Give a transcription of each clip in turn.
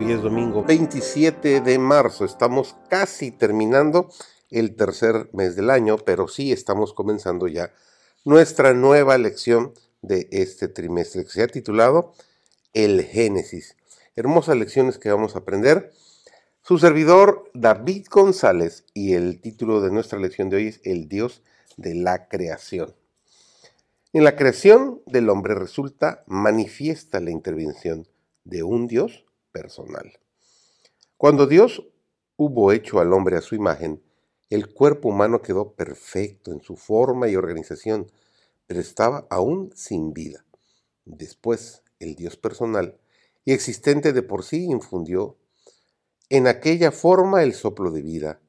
Hoy es domingo 27 de marzo. Estamos casi terminando el tercer mes del año, pero sí estamos comenzando ya nuestra nueva lección de este trimestre que se ha titulado El Génesis. Hermosas lecciones que vamos a aprender. Su servidor David González y el título de nuestra lección de hoy es El Dios de la Creación. En la creación del hombre resulta manifiesta la intervención de un Dios personal. Cuando Dios hubo hecho al hombre a su imagen, el cuerpo humano quedó perfecto en su forma y organización, pero estaba aún sin vida. Después, el Dios personal y existente de por sí infundió en aquella forma el soplo de vida,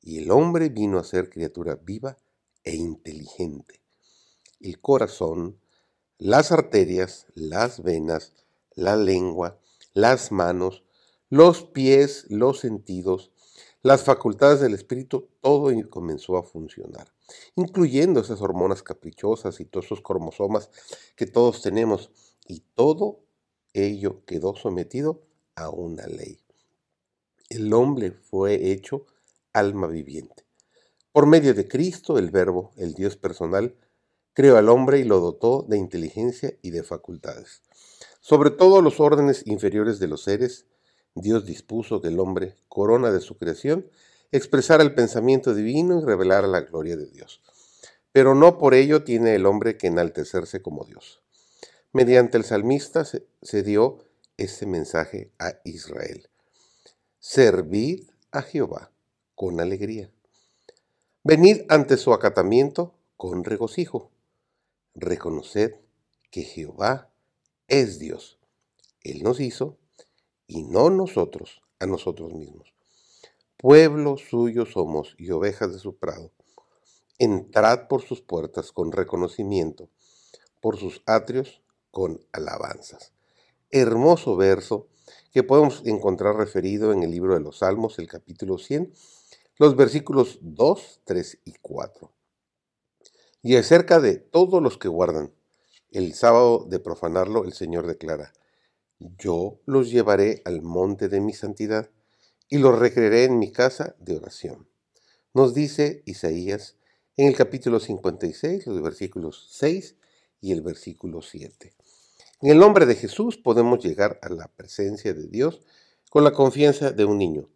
y el hombre vino a ser criatura viva e inteligente. El corazón, las arterias, las venas, la lengua, las manos, los pies, los sentidos, las facultades del espíritu, todo comenzó a funcionar, incluyendo esas hormonas caprichosas y todos esos cromosomas que todos tenemos, y todo ello quedó sometido a una ley. El hombre fue hecho alma viviente. Por medio de Cristo, el Verbo, el Dios personal, creó al hombre y lo dotó de inteligencia y de facultades. Sobre todos los órdenes inferiores de los seres, Dios dispuso que el hombre, corona de su creación, expresara el pensamiento divino y revelara la gloria de Dios. Pero no por ello tiene el hombre que enaltecerse como Dios. Mediante el salmista se, dio este mensaje a Israel. Servid a Jehová con alegría. Venid ante su acatamiento con regocijo. Reconoced que Jehová es Dios. Él nos hizo y no nosotros a nosotros mismos. Pueblo suyo somos y ovejas de su prado. Entrad por sus puertas con reconocimiento, por sus atrios con alabanzas. Hermoso verso que podemos encontrar referido en el libro de los Salmos, el capítulo 100, los versículos 2, 3 y 4. Y acerca de todos los que guardan el sábado de profanarlo, el Señor declara, yo los llevaré al monte de mi santidad y los recrearé en mi casa de oración. Nos dice Isaías en el capítulo 56, los versículos 6 y el versículo 7. En el nombre de Jesús podemos llegar a la presencia de Dios con la confianza de un niño.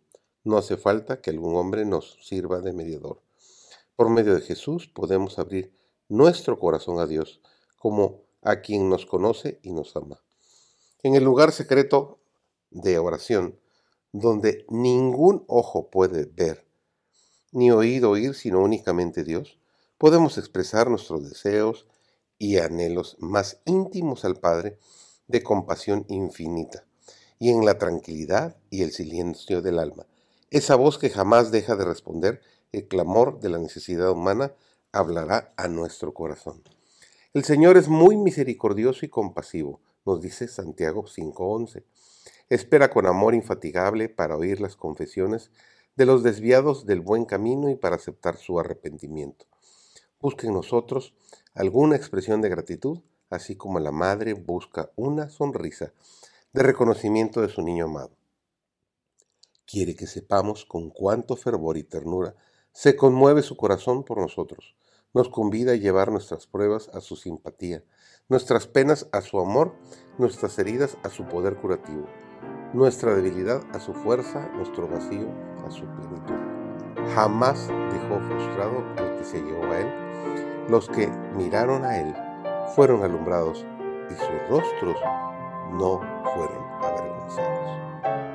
No hace falta que algún hombre nos sirva de mediador. Por medio de Jesús podemos abrir nuestro corazón a Dios como a quien nos conoce y nos ama. En el lugar secreto de oración, donde ningún ojo puede ver, ni oído oír, sino únicamente Dios, podemos expresar nuestros deseos y anhelos más íntimos al Padre de compasión infinita, y en la tranquilidad y el silencio del alma, esa voz que jamás deja de responder el clamor de la necesidad humana, hablará a nuestro corazón. El Señor es muy misericordioso y compasivo, nos dice Santiago 5.11. Espera con amor infatigable para oír las confesiones de los desviados del buen camino y para aceptar su arrepentimiento. Busque en nosotros alguna expresión de gratitud, así como la madre busca una sonrisa de reconocimiento de su niño amado. Quiere que sepamos con cuánto fervor y ternura se conmueve su corazón por nosotros. Nos convida a llevar nuestras pruebas a su simpatía, nuestras penas a su amor, nuestras heridas a su poder curativo, nuestra debilidad a su fuerza, nuestro vacío a su plenitud. Jamás dejó frustrado al que se llevó a él. Los que miraron a él fueron alumbrados y sus rostros no fueron avergonzados.